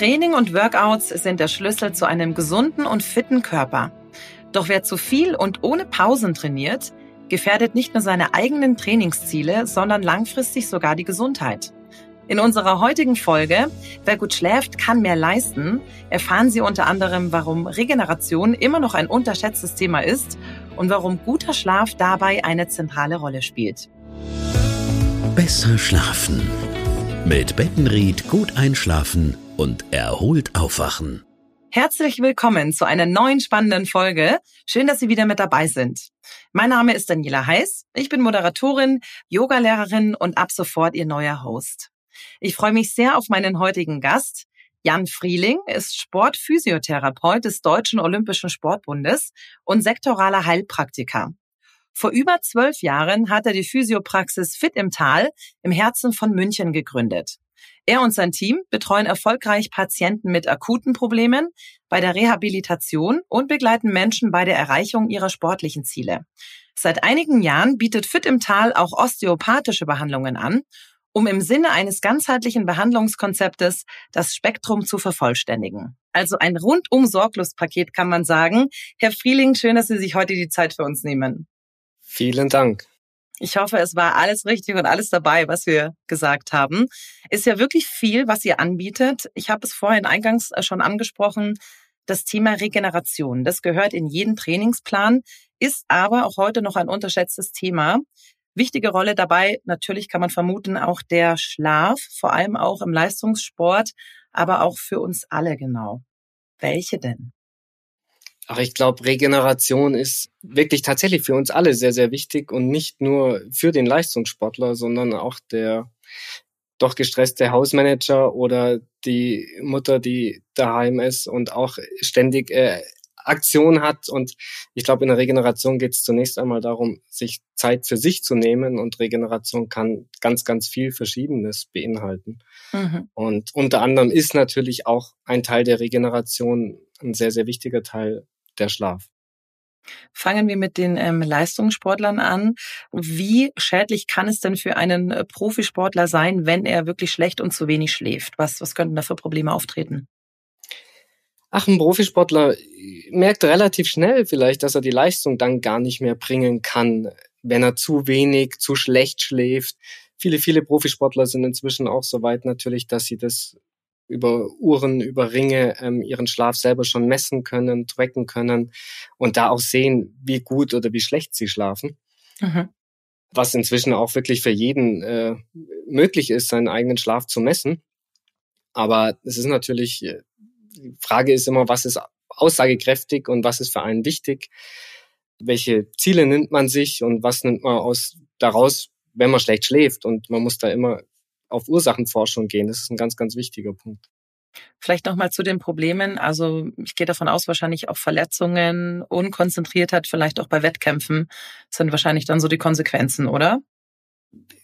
Training und Workouts sind der Schlüssel zu einem gesunden und fitten Körper. Doch wer zu viel und ohne Pausen trainiert, gefährdet nicht nur seine eigenen Trainingsziele, sondern langfristig sogar die Gesundheit. In unserer heutigen Folge Wer gut schläft, kann mehr leisten, erfahren Sie unter anderem, warum Regeneration immer noch ein unterschätztes Thema ist und warum guter Schlaf dabei eine zentrale Rolle spielt. Besser schlafen. Mit Bettenried gut einschlafen und erholt aufwachen. Herzlich willkommen zu einer neuen spannenden Folge. Schön, dass Sie wieder mit dabei sind. Mein Name ist Daniela Heiß. Ich bin Moderatorin, Yogalehrerin und ab sofort Ihr neuer Host. Ich freue mich sehr auf meinen heutigen Gast. Jan Frieling ist Sportphysiotherapeut des Deutschen Olympischen Sportbundes und sektoraler Heilpraktiker. Vor über zwölf Jahren hat er die Physiopraxis Fit im Tal im Herzen von München gegründet. Er und sein Team betreuen erfolgreich Patienten mit akuten Problemen bei der Rehabilitation und begleiten Menschen bei der Erreichung ihrer sportlichen Ziele. Seit einigen Jahren bietet Fit im Tal auch osteopathische Behandlungen an um im Sinne eines ganzheitlichen Behandlungskonzeptes das Spektrum zu vervollständigen. Also ein rundum sorglos Paket kann man sagen. Herr Frieling, schön, dass Sie sich heute die Zeit für uns nehmen. Vielen Dank. Ich hoffe, es war alles richtig und alles dabei, was wir gesagt haben. Ist ja wirklich viel, was ihr anbietet. Ich habe es vorhin eingangs äh, schon angesprochen. Das Thema Regeneration, das gehört in jeden Trainingsplan, ist aber auch heute noch ein unterschätztes Thema. Wichtige Rolle dabei, natürlich kann man vermuten, auch der Schlaf, vor allem auch im Leistungssport, aber auch für uns alle genau. Welche denn? Ach, ich glaube, Regeneration ist wirklich tatsächlich für uns alle sehr, sehr wichtig und nicht nur für den Leistungssportler, sondern auch der doch gestresste Hausmanager oder die Mutter, die daheim ist und auch ständig äh, Aktion hat. Und ich glaube, in der Regeneration geht es zunächst einmal darum, sich Zeit für sich zu nehmen. Und Regeneration kann ganz, ganz viel Verschiedenes beinhalten. Mhm. Und unter anderem ist natürlich auch ein Teil der Regeneration ein sehr, sehr wichtiger Teil der Schlaf. Fangen wir mit den ähm, Leistungssportlern an. Wie schädlich kann es denn für einen äh, Profisportler sein, wenn er wirklich schlecht und zu wenig schläft? Was, was könnten da für Probleme auftreten? ach, ein Profisportler merkt relativ schnell vielleicht, dass er die Leistung dann gar nicht mehr bringen kann, wenn er zu wenig, zu schlecht schläft. Viele, viele Profisportler sind inzwischen auch so weit natürlich, dass sie das über Uhren, über Ringe ähm, ihren Schlaf selber schon messen können, tracken können und da auch sehen, wie gut oder wie schlecht sie schlafen. Mhm. Was inzwischen auch wirklich für jeden äh, möglich ist, seinen eigenen Schlaf zu messen. Aber es ist natürlich äh, die Frage ist immer, was ist aussagekräftig und was ist für einen wichtig? Welche Ziele nimmt man sich und was nimmt man aus daraus, wenn man schlecht schläft? Und man muss da immer auf Ursachenforschung gehen. Das ist ein ganz, ganz wichtiger Punkt. Vielleicht nochmal zu den Problemen. Also ich gehe davon aus, wahrscheinlich auch Verletzungen, Unkonzentriertheit, vielleicht auch bei Wettkämpfen sind wahrscheinlich dann so die Konsequenzen, oder?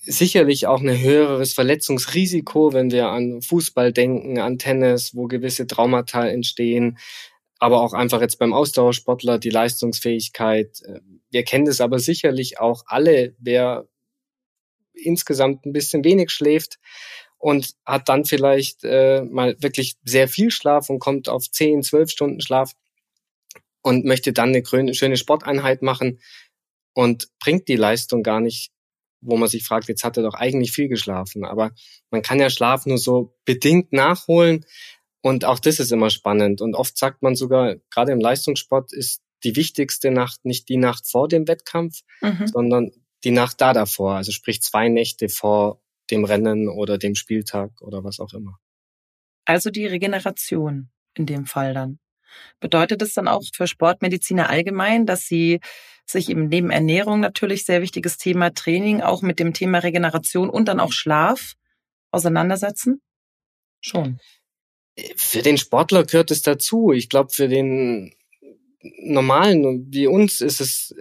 sicherlich auch ein höheres Verletzungsrisiko, wenn wir an Fußball denken, an Tennis, wo gewisse Traumata entstehen, aber auch einfach jetzt beim Ausdauersportler die Leistungsfähigkeit. Wir kennen das aber sicherlich auch alle, wer insgesamt ein bisschen wenig schläft und hat dann vielleicht äh, mal wirklich sehr viel Schlaf und kommt auf 10, 12 Stunden Schlaf und möchte dann eine schöne Sporteinheit machen und bringt die Leistung gar nicht wo man sich fragt, jetzt hat er doch eigentlich viel geschlafen. Aber man kann ja Schlaf nur so bedingt nachholen. Und auch das ist immer spannend. Und oft sagt man sogar, gerade im Leistungssport ist die wichtigste Nacht nicht die Nacht vor dem Wettkampf, mhm. sondern die Nacht da davor. Also sprich zwei Nächte vor dem Rennen oder dem Spieltag oder was auch immer. Also die Regeneration in dem Fall dann. Bedeutet es dann auch für Sportmediziner allgemein, dass sie sich eben neben Ernährung natürlich sehr wichtiges Thema Training auch mit dem Thema Regeneration und dann auch Schlaf auseinandersetzen? Schon. Für den Sportler gehört es dazu. Ich glaube, für den normalen wie uns ist es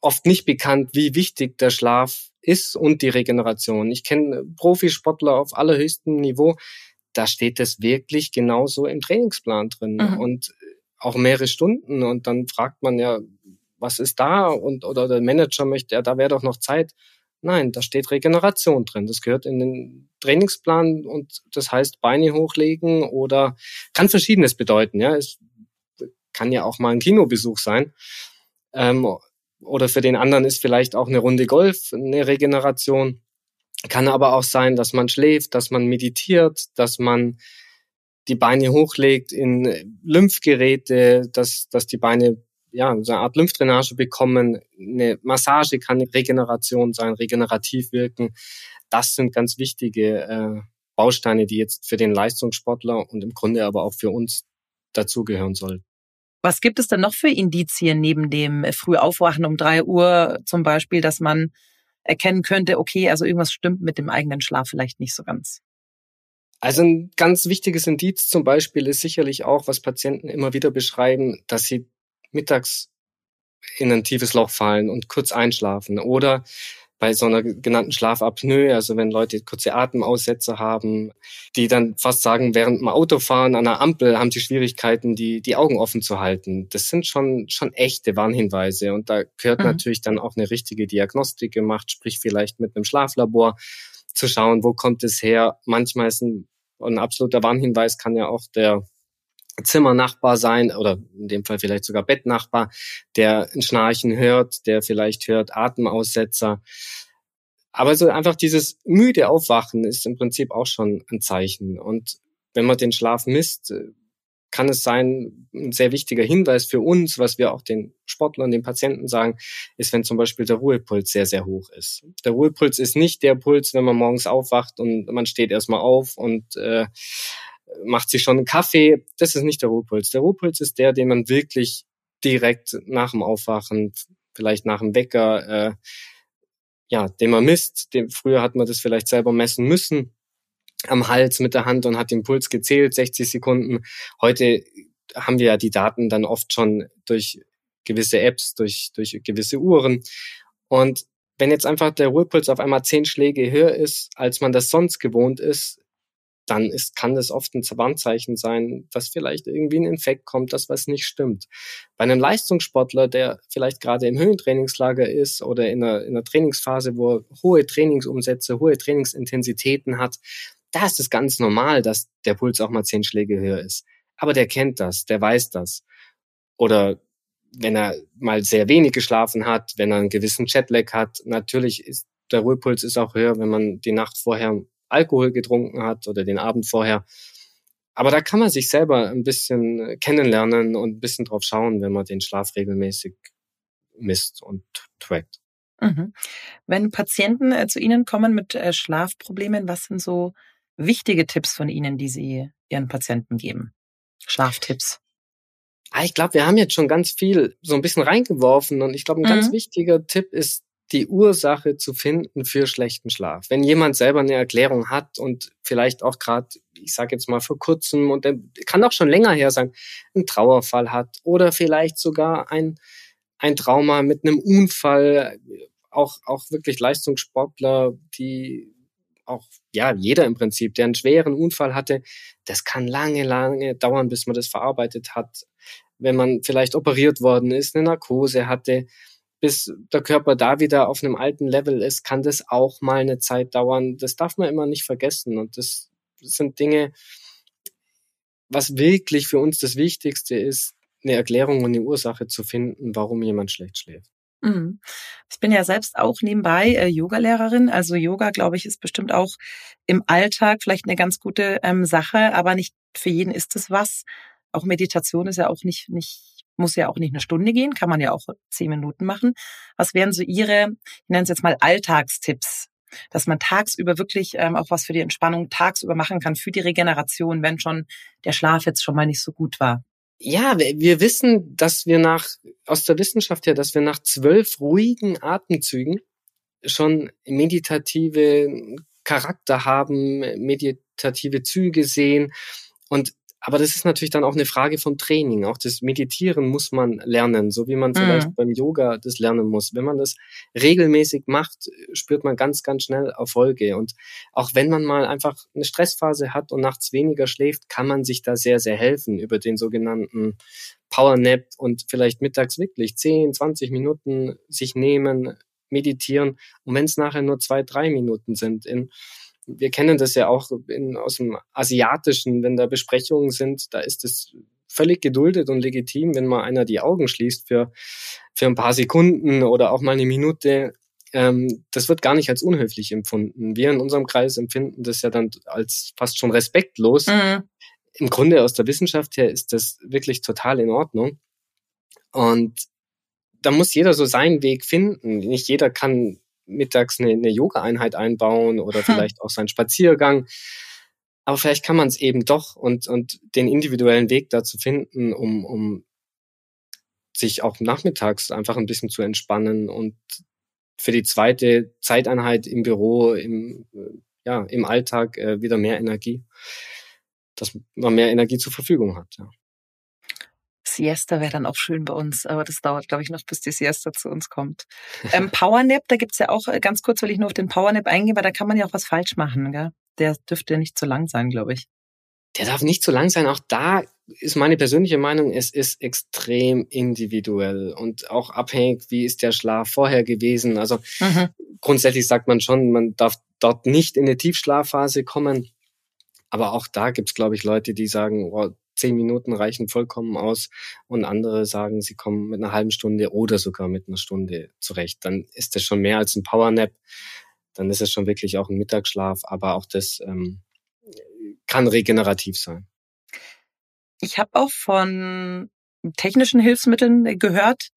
oft nicht bekannt, wie wichtig der Schlaf ist und die Regeneration. Ich kenne Profisportler auf allerhöchstem Niveau, da steht es wirklich genauso im Trainingsplan drin mhm. und auch mehrere Stunden. Und dann fragt man ja, was ist da? Und oder der Manager möchte, ja, da wäre doch noch Zeit. Nein, da steht Regeneration drin. Das gehört in den Trainingsplan und das heißt Beine hochlegen oder kann verschiedenes bedeuten. Ja, es kann ja auch mal ein Kinobesuch sein. Ähm, oder für den anderen ist vielleicht auch eine Runde Golf eine Regeneration. Kann aber auch sein, dass man schläft, dass man meditiert, dass man die Beine hochlegt in Lymphgeräte, dass, dass die Beine ja, so eine Art Lymphdrainage bekommen. Eine Massage kann Regeneration sein, regenerativ wirken. Das sind ganz wichtige äh, Bausteine, die jetzt für den Leistungssportler und im Grunde aber auch für uns dazugehören sollten. Was gibt es denn noch für Indizien neben dem Frühaufwachen um drei Uhr zum Beispiel, dass man erkennen könnte, okay, also irgendwas stimmt mit dem eigenen Schlaf vielleicht nicht so ganz? Also ein ganz wichtiges Indiz zum Beispiel ist sicherlich auch, was Patienten immer wieder beschreiben, dass sie mittags in ein tiefes Loch fallen und kurz einschlafen oder bei so einer genannten Schlafapnoe, also wenn Leute kurze Atemaussätze haben, die dann fast sagen, während dem Autofahren an einer Ampel haben sie Schwierigkeiten, die, die Augen offen zu halten. Das sind schon, schon echte Warnhinweise. Und da gehört mhm. natürlich dann auch eine richtige Diagnostik gemacht, sprich vielleicht mit einem Schlaflabor zu schauen, wo kommt es her. Manchmal ist ein, ein absoluter Warnhinweis kann ja auch der Zimmernachbar sein oder in dem Fall vielleicht sogar Bettnachbar, der ein Schnarchen hört, der vielleicht hört Atemaussetzer. Aber so einfach dieses müde Aufwachen ist im Prinzip auch schon ein Zeichen. Und wenn man den Schlaf misst, kann es sein, ein sehr wichtiger Hinweis für uns, was wir auch den Sportlern, den Patienten sagen, ist, wenn zum Beispiel der Ruhepuls sehr, sehr hoch ist. Der Ruhepuls ist nicht der Puls, wenn man morgens aufwacht und man steht erstmal auf und äh, macht sich schon einen Kaffee. Das ist nicht der Ruhepuls. Der Ruhepuls ist der, den man wirklich direkt nach dem Aufwachen, vielleicht nach dem Wecker, äh, ja, den man misst. Den, früher hat man das vielleicht selber messen müssen am Hals mit der Hand und hat den Puls gezählt, 60 Sekunden. Heute haben wir ja die Daten dann oft schon durch gewisse Apps, durch, durch gewisse Uhren. Und wenn jetzt einfach der Ruhepuls auf einmal zehn Schläge höher ist, als man das sonst gewohnt ist, dann ist, kann das oft ein Warnzeichen sein, dass vielleicht irgendwie ein Infekt kommt, dass was nicht stimmt. Bei einem Leistungssportler, der vielleicht gerade im Höhentrainingslager ist oder in einer, in einer Trainingsphase, wo er hohe Trainingsumsätze, hohe Trainingsintensitäten hat, da ist es ganz normal, dass der Puls auch mal zehn Schläge höher ist. Aber der kennt das, der weiß das. Oder wenn er mal sehr wenig geschlafen hat, wenn er einen gewissen Jetlag hat, natürlich ist der Ruhepuls ist auch höher, wenn man die Nacht vorher Alkohol getrunken hat oder den Abend vorher. Aber da kann man sich selber ein bisschen kennenlernen und ein bisschen drauf schauen, wenn man den Schlaf regelmäßig misst und trackt. Mhm. Wenn Patienten äh, zu Ihnen kommen mit äh, Schlafproblemen, was sind so wichtige Tipps von Ihnen, die Sie Ihren Patienten geben? Schlaftipps. Ah, ich glaube, wir haben jetzt schon ganz viel so ein bisschen reingeworfen und ich glaube, ein mhm. ganz wichtiger Tipp ist die Ursache zu finden für schlechten Schlaf. Wenn jemand selber eine Erklärung hat und vielleicht auch gerade, ich sage jetzt mal vor kurzem und kann auch schon länger her sein, einen Trauerfall hat oder vielleicht sogar ein, ein Trauma mit einem Unfall, auch, auch wirklich Leistungssportler, die auch, ja, jeder im Prinzip, der einen schweren Unfall hatte, das kann lange, lange dauern, bis man das verarbeitet hat. Wenn man vielleicht operiert worden ist, eine Narkose hatte, bis der Körper da wieder auf einem alten Level ist, kann das auch mal eine Zeit dauern. Das darf man immer nicht vergessen. Und das sind Dinge, was wirklich für uns das Wichtigste ist, eine Erklärung und eine Ursache zu finden, warum jemand schlecht schläft. Mhm. Ich bin ja selbst auch nebenbei äh, Yogalehrerin. Also Yoga, glaube ich, ist bestimmt auch im Alltag vielleicht eine ganz gute ähm, Sache, aber nicht für jeden ist es was. Auch Meditation ist ja auch nicht, nicht muss ja auch nicht eine Stunde gehen, kann man ja auch zehn Minuten machen. Was wären so Ihre, ich nenne es jetzt mal Alltagstipps, dass man tagsüber wirklich ähm, auch was für die Entspannung tagsüber machen kann, für die Regeneration, wenn schon der Schlaf jetzt schon mal nicht so gut war? Ja, wir wissen, dass wir nach, aus der Wissenschaft her, dass wir nach zwölf ruhigen Atemzügen schon meditative Charakter haben, meditative Züge sehen. Und aber das ist natürlich dann auch eine Frage vom Training. Auch das Meditieren muss man lernen, so wie man vielleicht mhm. beim Yoga das lernen muss. Wenn man das regelmäßig macht, spürt man ganz, ganz schnell Erfolge. Und auch wenn man mal einfach eine Stressphase hat und nachts weniger schläft, kann man sich da sehr, sehr helfen über den sogenannten Power Nap und vielleicht mittags wirklich 10, 20 Minuten sich nehmen, meditieren. Und wenn es nachher nur zwei, drei Minuten sind, in, wir kennen das ja auch in, aus dem Asiatischen, wenn da Besprechungen sind, da ist es völlig geduldet und legitim, wenn mal einer die Augen schließt für, für ein paar Sekunden oder auch mal eine Minute. Ähm, das wird gar nicht als unhöflich empfunden. Wir in unserem Kreis empfinden das ja dann als fast schon respektlos. Mhm. Im Grunde aus der Wissenschaft her ist das wirklich total in Ordnung. Und da muss jeder so seinen Weg finden. Nicht jeder kann mittags eine, eine Yoga-Einheit einbauen oder vielleicht auch seinen Spaziergang. Aber vielleicht kann man es eben doch und, und den individuellen Weg dazu finden, um, um sich auch nachmittags einfach ein bisschen zu entspannen und für die zweite Zeiteinheit im Büro, im, ja, im Alltag äh, wieder mehr Energie, dass man mehr Energie zur Verfügung hat. Ja. Siesta wäre dann auch schön bei uns, aber das dauert, glaube ich, noch, bis die Siesta zu uns kommt. Ähm, Powernap, da gibt's ja auch, äh, ganz kurz will ich nur auf den Powernap eingehen, weil da kann man ja auch was falsch machen. Gell? Der dürfte nicht zu lang sein, glaube ich. Der darf nicht zu lang sein. Auch da ist meine persönliche Meinung, es ist extrem individuell und auch abhängig, wie ist der Schlaf vorher gewesen. Also mhm. grundsätzlich sagt man schon, man darf dort nicht in eine Tiefschlafphase kommen. Aber auch da gibt's, glaube ich, Leute, die sagen, oh, zehn Minuten reichen vollkommen aus und andere sagen, sie kommen mit einer halben Stunde oder sogar mit einer Stunde zurecht. Dann ist das schon mehr als ein Powernap. Dann ist es schon wirklich auch ein Mittagsschlaf, aber auch das ähm, kann regenerativ sein. Ich habe auch von technischen Hilfsmitteln gehört,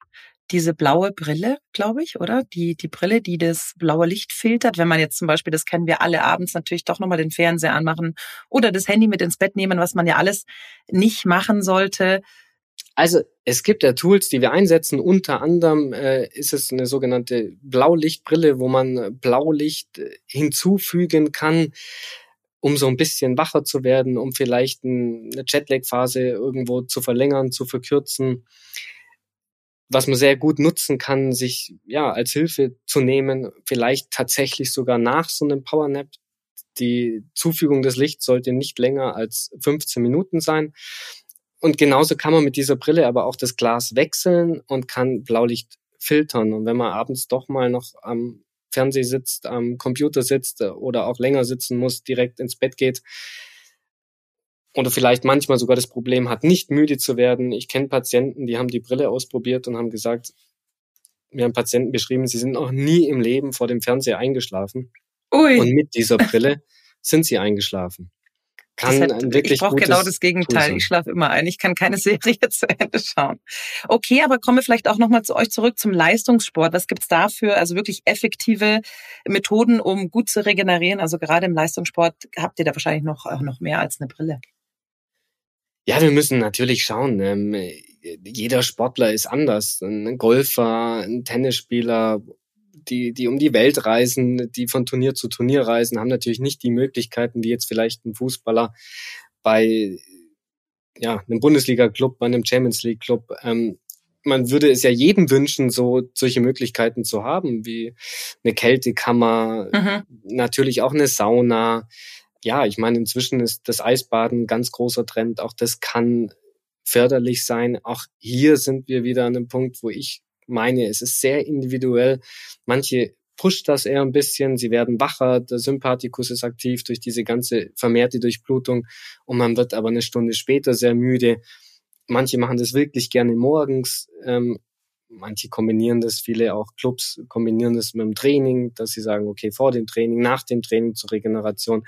diese blaue Brille, glaube ich, oder? Die, die Brille, die das blaue Licht filtert. Wenn man jetzt zum Beispiel, das kennen wir alle abends natürlich doch nochmal den Fernseher anmachen oder das Handy mit ins Bett nehmen, was man ja alles nicht machen sollte. Also es gibt ja Tools, die wir einsetzen. Unter anderem äh, ist es eine sogenannte Blaulichtbrille, wo man Blaulicht äh, hinzufügen kann, um so ein bisschen wacher zu werden, um vielleicht eine Jetlag-Phase irgendwo zu verlängern, zu verkürzen was man sehr gut nutzen kann, sich ja als Hilfe zu nehmen, vielleicht tatsächlich sogar nach so einem Powernap. Die Zufügung des Lichts sollte nicht länger als 15 Minuten sein. Und genauso kann man mit dieser Brille aber auch das Glas wechseln und kann Blaulicht filtern. Und wenn man abends doch mal noch am Fernseh sitzt, am Computer sitzt oder auch länger sitzen muss, direkt ins Bett geht, oder vielleicht manchmal sogar das Problem hat, nicht müde zu werden. Ich kenne Patienten, die haben die Brille ausprobiert und haben gesagt, mir haben Patienten beschrieben, sie sind noch nie im Leben vor dem Fernseher eingeschlafen. Ui. Und mit dieser Brille sind sie eingeschlafen. Kann hat, ein wirklich ich brauche genau das Gegenteil. Ich schlafe immer ein. Ich kann keine Serie zu Ende schauen. Okay, aber kommen wir vielleicht auch nochmal zu euch zurück zum Leistungssport. Was gibt's dafür? Also wirklich effektive Methoden, um gut zu regenerieren. Also gerade im Leistungssport habt ihr da wahrscheinlich noch, auch noch mehr als eine Brille. Ja, wir müssen natürlich schauen. Ähm, jeder Sportler ist anders. Ein Golfer, ein Tennisspieler, die, die um die Welt reisen, die von Turnier zu Turnier reisen, haben natürlich nicht die Möglichkeiten, wie jetzt vielleicht ein Fußballer bei ja, einem Bundesliga-Club, bei einem Champions League-Club. Ähm, man würde es ja jedem wünschen, so solche Möglichkeiten zu haben, wie eine Kältekammer, mhm. natürlich auch eine Sauna, ja, ich meine, inzwischen ist das Eisbaden ein ganz großer Trend. Auch das kann förderlich sein. Auch hier sind wir wieder an einem Punkt, wo ich meine, es ist sehr individuell. Manche pusht das eher ein bisschen, sie werden wacher, der Sympathikus ist aktiv durch diese ganze vermehrte Durchblutung und man wird aber eine Stunde später sehr müde. Manche machen das wirklich gerne morgens, ähm, manche kombinieren das, viele auch Clubs kombinieren das mit dem Training, dass sie sagen, okay, vor dem Training, nach dem Training zur Regeneration.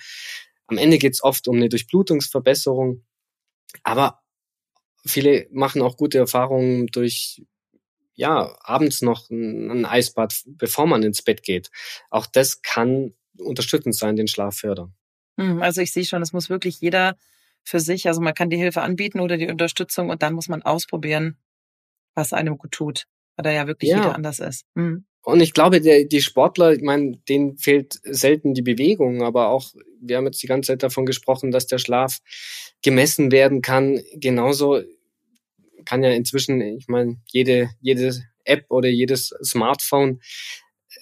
Am Ende geht es oft um eine Durchblutungsverbesserung, aber viele machen auch gute Erfahrungen durch ja, abends noch ein, Eisbad, bevor man ins Bett geht. Auch das kann unterstützend sein, den Schlaf fördern. Hm, also ich sehe schon, es muss wirklich jeder für sich, also man kann die Hilfe anbieten oder die Unterstützung und dann muss man ausprobieren, was einem gut tut, weil da ja wirklich ja. jeder anders ist. Mhm. Und ich glaube, der, die Sportler, ich meine, denen fehlt selten die Bewegung, aber auch, wir haben jetzt die ganze Zeit davon gesprochen, dass der Schlaf gemessen werden kann. Genauso kann ja inzwischen, ich meine, jede, jede App oder jedes Smartphone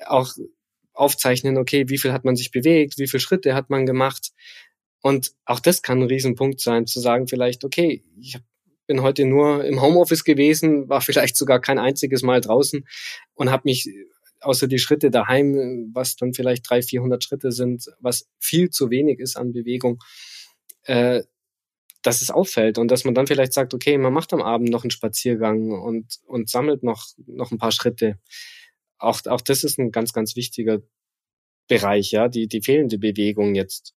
auch aufzeichnen, okay, wie viel hat man sich bewegt, wie viele Schritte hat man gemacht. Und auch das kann ein Riesenpunkt sein, zu sagen vielleicht, okay, ich habe bin heute nur im Homeoffice gewesen, war vielleicht sogar kein einziges Mal draußen und habe mich außer die Schritte daheim, was dann vielleicht 300, 400 Schritte sind, was viel zu wenig ist an Bewegung, äh, dass es auffällt und dass man dann vielleicht sagt, okay, man macht am Abend noch einen Spaziergang und, und sammelt noch, noch ein paar Schritte. Auch, auch das ist ein ganz, ganz wichtiger Bereich, ja, die, die fehlende Bewegung jetzt.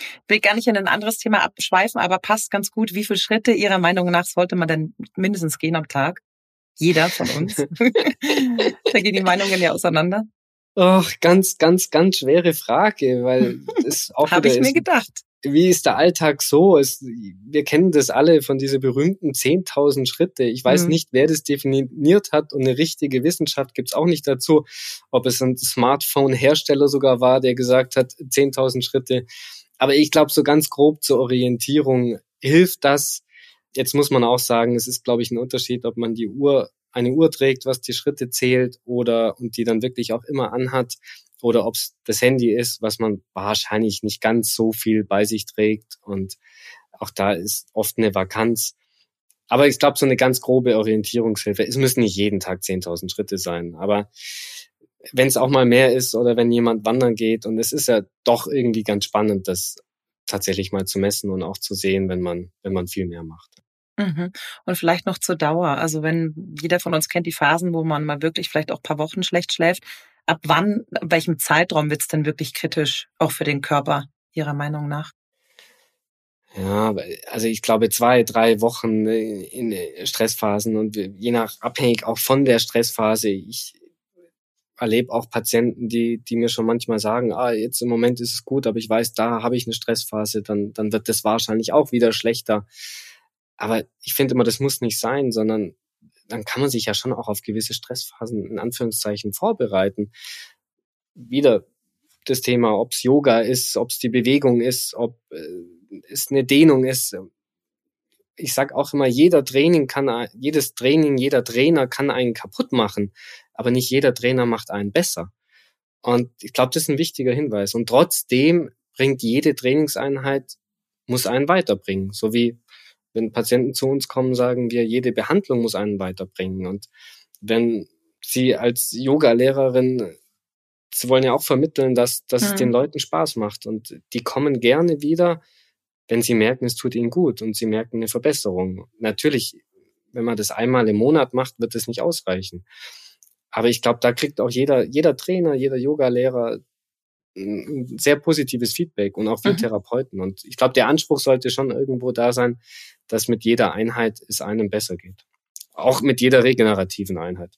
Ich will gar nicht in ein anderes Thema abschweifen, aber passt ganz gut. Wie viele Schritte Ihrer Meinung nach sollte man denn mindestens gehen am Tag? Jeder von uns. da gehen die Meinungen ja auseinander. Ach, ganz, ganz, ganz schwere Frage, weil es auch Habe ich mir gedacht. Wie ist der Alltag so? Es, wir kennen das alle von diese berühmten 10.000 Schritte. Ich weiß mhm. nicht, wer das definiert hat und eine richtige Wissenschaft gibt's auch nicht dazu. Ob es ein Smartphone-Hersteller sogar war, der gesagt hat, 10.000 Schritte. Aber ich glaube, so ganz grob zur Orientierung hilft das. Jetzt muss man auch sagen, es ist, glaube ich, ein Unterschied, ob man die Uhr, eine Uhr trägt, was die Schritte zählt oder und die dann wirklich auch immer anhat oder ob es das Handy ist, was man wahrscheinlich nicht ganz so viel bei sich trägt und auch da ist oft eine Vakanz. Aber ich glaube, so eine ganz grobe Orientierungshilfe, es müssen nicht jeden Tag 10.000 Schritte sein, aber wenn es auch mal mehr ist oder wenn jemand wandern geht. Und es ist ja doch irgendwie ganz spannend, das tatsächlich mal zu messen und auch zu sehen, wenn man, wenn man viel mehr macht. Mhm. Und vielleicht noch zur Dauer. Also wenn jeder von uns kennt die Phasen, wo man mal wirklich vielleicht auch paar Wochen schlecht schläft. Ab wann, ab welchem Zeitraum wird es denn wirklich kritisch, auch für den Körper, Ihrer Meinung nach? Ja, also ich glaube zwei, drei Wochen in Stressphasen und je nach abhängig auch von der Stressphase. Ich erlebe auch Patienten, die, die mir schon manchmal sagen, ah, jetzt im Moment ist es gut, aber ich weiß, da habe ich eine Stressphase, dann, dann wird das wahrscheinlich auch wieder schlechter. Aber ich finde immer, das muss nicht sein, sondern dann kann man sich ja schon auch auf gewisse Stressphasen in Anführungszeichen vorbereiten. Wieder das Thema, ob es Yoga ist, ob es die Bewegung ist, ob äh, es eine Dehnung ist. Ich sag auch immer, jeder Training kann, jedes Training, jeder Trainer kann einen kaputt machen aber nicht jeder Trainer macht einen besser. Und ich glaube, das ist ein wichtiger Hinweis. Und trotzdem bringt jede Trainingseinheit, muss einen weiterbringen. So wie wenn Patienten zu uns kommen, sagen wir, jede Behandlung muss einen weiterbringen. Und wenn Sie als Yoga-Lehrerin, Sie wollen ja auch vermitteln, dass, dass mhm. es den Leuten Spaß macht. Und die kommen gerne wieder, wenn sie merken, es tut ihnen gut und sie merken eine Verbesserung. Natürlich, wenn man das einmal im Monat macht, wird es nicht ausreichen. Aber ich glaube, da kriegt auch jeder, jeder Trainer, jeder Yoga-Lehrer ein sehr positives Feedback und auch wir mhm. Therapeuten. Und ich glaube, der Anspruch sollte schon irgendwo da sein, dass mit jeder Einheit es einem besser geht. Auch mit jeder regenerativen Einheit.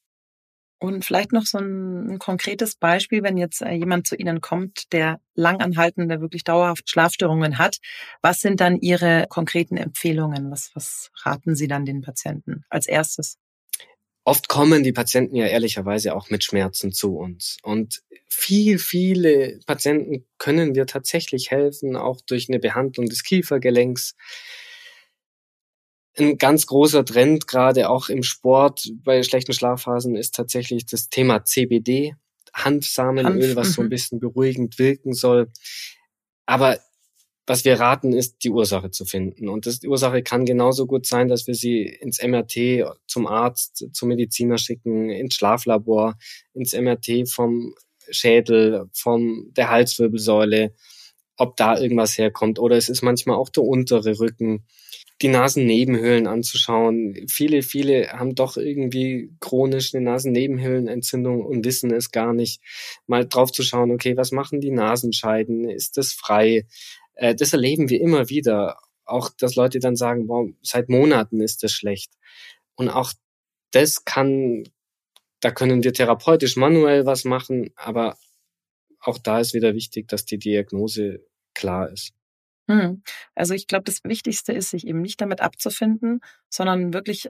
Und vielleicht noch so ein, ein konkretes Beispiel, wenn jetzt äh, jemand zu Ihnen kommt, der langanhaltende, wirklich dauerhaft Schlafstörungen hat. Was sind dann Ihre konkreten Empfehlungen? Was, was raten Sie dann den Patienten als erstes? oft kommen die Patienten ja ehrlicherweise auch mit Schmerzen zu uns. Und viel, viele Patienten können wir tatsächlich helfen, auch durch eine Behandlung des Kiefergelenks. Ein ganz großer Trend, gerade auch im Sport bei schlechten Schlafphasen, ist tatsächlich das Thema CBD, Hanfsamenöl, Hanf, was so ein mhm. bisschen beruhigend wirken soll. Aber was wir raten, ist, die Ursache zu finden. Und das, die Ursache kann genauso gut sein, dass wir sie ins MRT, zum Arzt, zum Mediziner schicken, ins Schlaflabor, ins MRT vom Schädel, vom der Halswirbelsäule, ob da irgendwas herkommt. Oder es ist manchmal auch der untere Rücken, die Nasennebenhöhlen anzuschauen. Viele, viele haben doch irgendwie chronisch eine Nasennebenhöhlenentzündung und wissen es gar nicht. Mal drauf zu schauen, okay, was machen die Nasenscheiden? Ist das frei? Äh, das erleben wir immer wieder. Auch, dass Leute dann sagen, boah, seit Monaten ist das schlecht. Und auch das kann, da können wir therapeutisch manuell was machen, aber auch da ist wieder wichtig, dass die Diagnose klar ist. Hm. Also ich glaube, das Wichtigste ist, sich eben nicht damit abzufinden, sondern wirklich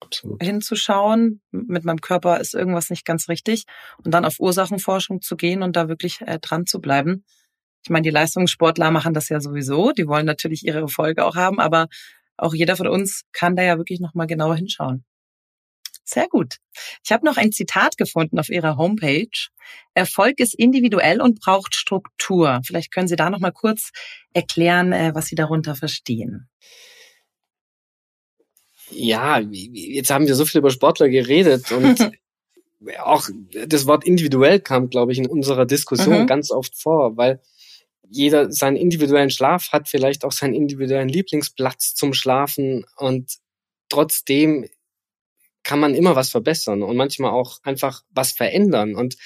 Absolut. hinzuschauen, mit meinem Körper ist irgendwas nicht ganz richtig und dann auf Ursachenforschung zu gehen und da wirklich äh, dran zu bleiben. Ich meine, die Leistungssportler machen das ja sowieso. Die wollen natürlich ihre Erfolge auch haben, aber auch jeder von uns kann da ja wirklich nochmal genauer hinschauen. Sehr gut. Ich habe noch ein Zitat gefunden auf Ihrer Homepage. Erfolg ist individuell und braucht Struktur. Vielleicht können Sie da noch mal kurz erklären, äh, was Sie darunter verstehen. Ja, jetzt haben wir so viel über Sportler geredet und auch das Wort individuell kam, glaube ich, in unserer Diskussion mhm. ganz oft vor, weil jeder seinen individuellen Schlaf hat, vielleicht auch seinen individuellen Lieblingsplatz zum Schlafen und trotzdem kann man immer was verbessern und manchmal auch einfach was verändern. Und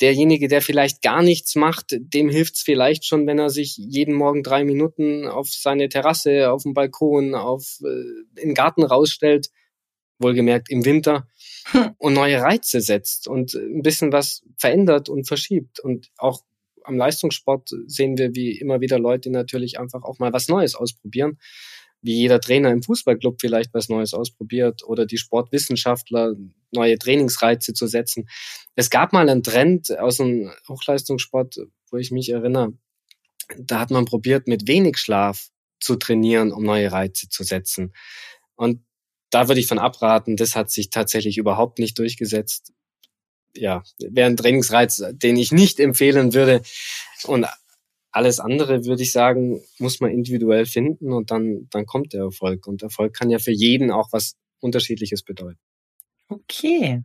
derjenige, der vielleicht gar nichts macht, dem hilft's vielleicht schon, wenn er sich jeden Morgen drei Minuten auf seine Terrasse, auf dem Balkon, auf äh, in den Garten rausstellt, wohlgemerkt im Winter, hm. und neue Reize setzt und ein bisschen was verändert und verschiebt. Und auch am Leistungssport sehen wir, wie immer wieder Leute natürlich einfach auch mal was Neues ausprobieren wie jeder Trainer im Fußballclub vielleicht was Neues ausprobiert oder die Sportwissenschaftler neue Trainingsreize zu setzen. Es gab mal einen Trend aus dem Hochleistungssport, wo ich mich erinnere, da hat man probiert, mit wenig Schlaf zu trainieren, um neue Reize zu setzen. Und da würde ich von abraten, das hat sich tatsächlich überhaupt nicht durchgesetzt. Ja, wäre ein Trainingsreiz, den ich nicht empfehlen würde. Und alles andere, würde ich sagen, muss man individuell finden und dann, dann kommt der Erfolg. Und Erfolg kann ja für jeden auch was Unterschiedliches bedeuten. Okay.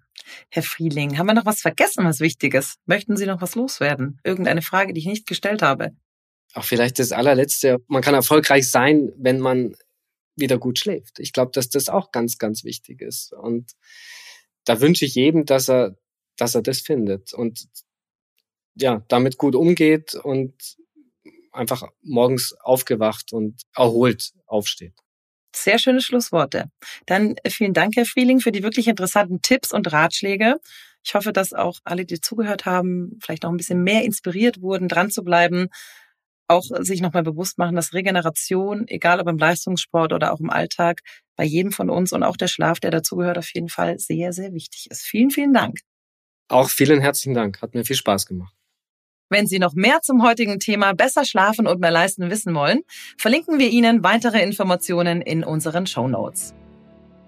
Herr Frieling, haben wir noch was vergessen, was Wichtiges? Möchten Sie noch was loswerden? Irgendeine Frage, die ich nicht gestellt habe? Auch vielleicht das allerletzte. Man kann erfolgreich sein, wenn man wieder gut schläft. Ich glaube, dass das auch ganz, ganz wichtig ist. Und da wünsche ich jedem, dass er, dass er das findet und ja, damit gut umgeht und einfach morgens aufgewacht und erholt aufsteht. Sehr schöne Schlussworte. Dann äh, vielen Dank, Herr Frieling, für die wirklich interessanten Tipps und Ratschläge. Ich hoffe, dass auch alle, die zugehört haben, vielleicht noch ein bisschen mehr inspiriert wurden, dran zu bleiben, auch sich nochmal bewusst machen, dass Regeneration, egal ob im Leistungssport oder auch im Alltag, bei jedem von uns und auch der Schlaf, der dazugehört, auf jeden Fall sehr, sehr wichtig ist. Vielen, vielen Dank. Auch vielen herzlichen Dank. Hat mir viel Spaß gemacht. Wenn Sie noch mehr zum heutigen Thema besser schlafen und mehr leisten wissen wollen, verlinken wir Ihnen weitere Informationen in unseren Show Notes.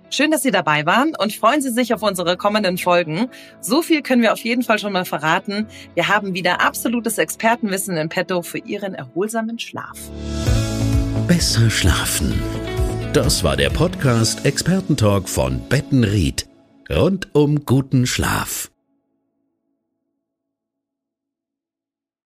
Schön, dass Sie dabei waren und freuen Sie sich auf unsere kommenden Folgen. So viel können wir auf jeden Fall schon mal verraten. Wir haben wieder absolutes Expertenwissen in petto für Ihren erholsamen Schlaf. Besser schlafen. Das war der Podcast Expertentalk von Bettenried. Rund um guten Schlaf.